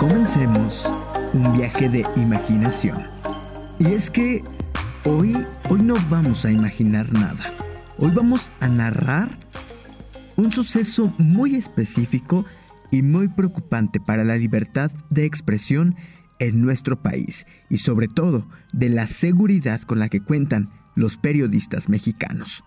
Comencemos un viaje de imaginación. Y es que hoy, hoy no vamos a imaginar nada. Hoy vamos a narrar un suceso muy específico y muy preocupante para la libertad de expresión en nuestro país y sobre todo de la seguridad con la que cuentan los periodistas mexicanos.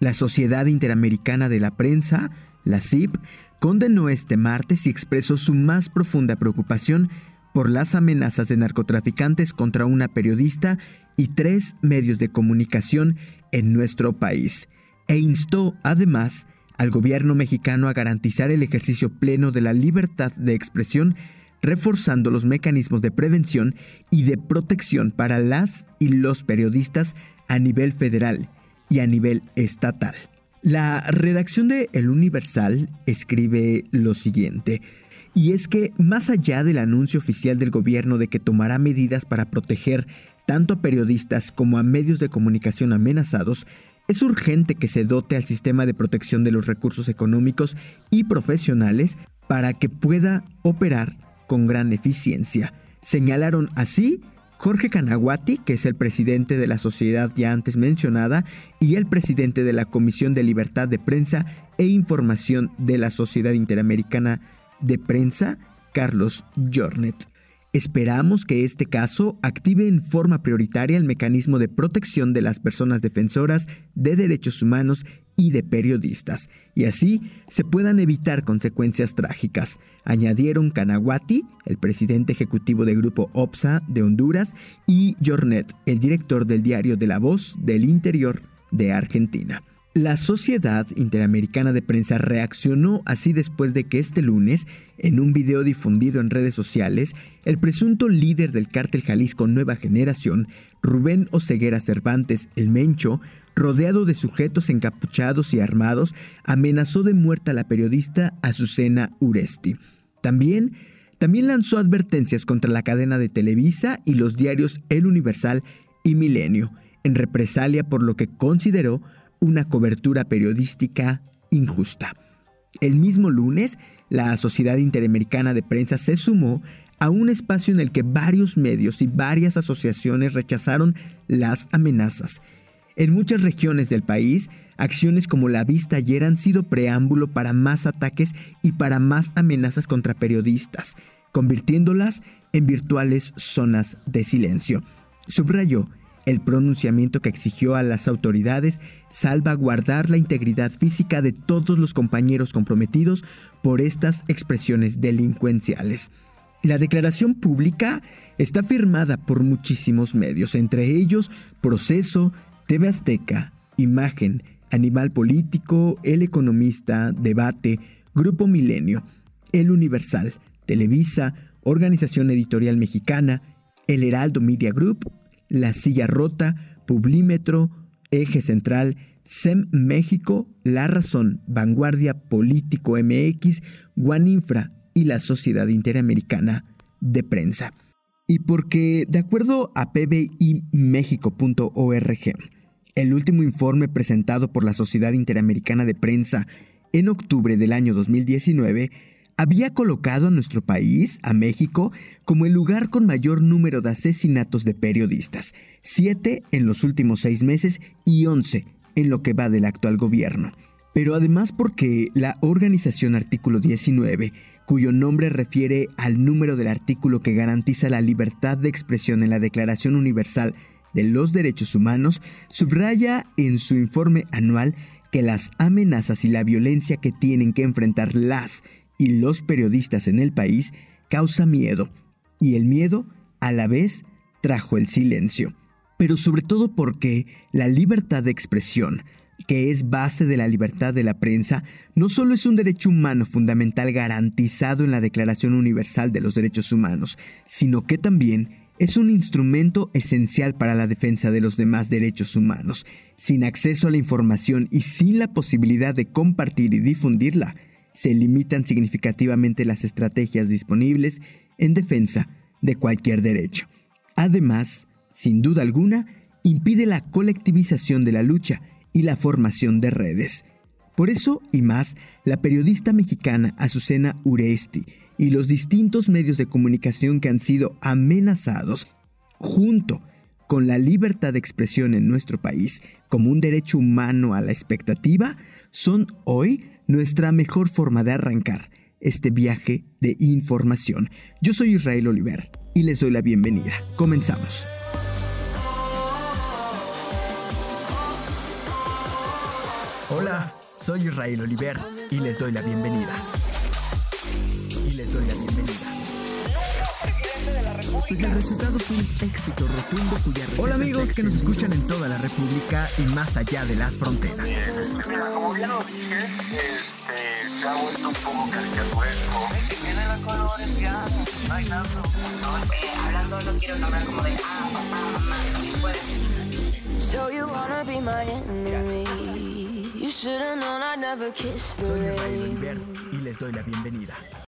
La Sociedad Interamericana de la Prensa, la CIP, condenó este martes y expresó su más profunda preocupación por las amenazas de narcotraficantes contra una periodista y tres medios de comunicación en nuestro país, e instó además al gobierno mexicano a garantizar el ejercicio pleno de la libertad de expresión, reforzando los mecanismos de prevención y de protección para las y los periodistas a nivel federal y a nivel estatal. La redacción de El Universal escribe lo siguiente, y es que más allá del anuncio oficial del gobierno de que tomará medidas para proteger tanto a periodistas como a medios de comunicación amenazados, es urgente que se dote al sistema de protección de los recursos económicos y profesionales para que pueda operar con gran eficiencia. Señalaron así Jorge Canaguati, que es el presidente de la sociedad ya antes mencionada, y el presidente de la Comisión de Libertad de Prensa e Información de la Sociedad Interamericana de Prensa, Carlos Jornet. Esperamos que este caso active en forma prioritaria el mecanismo de protección de las personas defensoras de derechos humanos y de periodistas, y así se puedan evitar consecuencias trágicas, añadieron Canaguati, el presidente ejecutivo del grupo OPSA de Honduras, y Jornet, el director del diario de La Voz del Interior de Argentina. La Sociedad Interamericana de Prensa reaccionó así después de que este lunes, en un video difundido en redes sociales, el presunto líder del cártel Jalisco Nueva Generación, Rubén Oseguera Cervantes el Mencho, rodeado de sujetos encapuchados y armados, amenazó de muerte a la periodista Azucena Uresti. También, también lanzó advertencias contra la cadena de Televisa y los diarios El Universal y Milenio, en represalia por lo que consideró una cobertura periodística injusta. El mismo lunes, la Sociedad Interamericana de Prensa se sumó a un espacio en el que varios medios y varias asociaciones rechazaron las amenazas. En muchas regiones del país, acciones como la vista ayer han sido preámbulo para más ataques y para más amenazas contra periodistas, convirtiéndolas en virtuales zonas de silencio. Subrayó el pronunciamiento que exigió a las autoridades salvaguardar la integridad física de todos los compañeros comprometidos por estas expresiones delincuenciales. La declaración pública está firmada por muchísimos medios, entre ellos Proceso, TV Azteca, Imagen, Animal Político, El Economista, Debate, Grupo Milenio, El Universal, Televisa, Organización Editorial Mexicana, El Heraldo Media Group la Silla Rota, Publímetro, Eje Central, SEM México, La Razón, Vanguardia Político MX, Guaninfra y la Sociedad Interamericana de Prensa. Y porque, de acuerdo a pbimexico.org, el último informe presentado por la Sociedad Interamericana de Prensa en octubre del año 2019 había colocado a nuestro país, a México, como el lugar con mayor número de asesinatos de periodistas, siete en los últimos seis meses y once en lo que va del actual gobierno. Pero además porque la organización Artículo 19, cuyo nombre refiere al número del artículo que garantiza la libertad de expresión en la Declaración Universal de los Derechos Humanos, subraya en su informe anual que las amenazas y la violencia que tienen que enfrentar las y los periodistas en el país causa miedo, y el miedo a la vez trajo el silencio. Pero sobre todo porque la libertad de expresión, que es base de la libertad de la prensa, no solo es un derecho humano fundamental garantizado en la Declaración Universal de los Derechos Humanos, sino que también es un instrumento esencial para la defensa de los demás derechos humanos. Sin acceso a la información y sin la posibilidad de compartir y difundirla, se limitan significativamente las estrategias disponibles en defensa de cualquier derecho. Además, sin duda alguna, impide la colectivización de la lucha y la formación de redes. Por eso y más, la periodista mexicana Azucena Uresti y los distintos medios de comunicación que han sido amenazados, junto con la libertad de expresión en nuestro país como un derecho humano a la expectativa, son hoy nuestra mejor forma de arrancar este viaje de información. Yo soy Israel Oliver y les doy la bienvenida. Comenzamos. Hola, soy Israel Oliver y les doy la bienvenida. Y les doy la bienvenida. Pues el resultado fue un éxito rotundo cuya Hola amigos que nos escuchan en toda la República y más allá de las fronteras. Mira, como bien lo dije, este, se ha vuelto un poco caricaturesco. Que tiene los colores ya, no hay nada. Eh, hablando no quiero hablar como de ah, papá, mamá. So you wanna be my enemy? You should've known I never kissed the Soy rain. Oliver y les doy la bienvenida.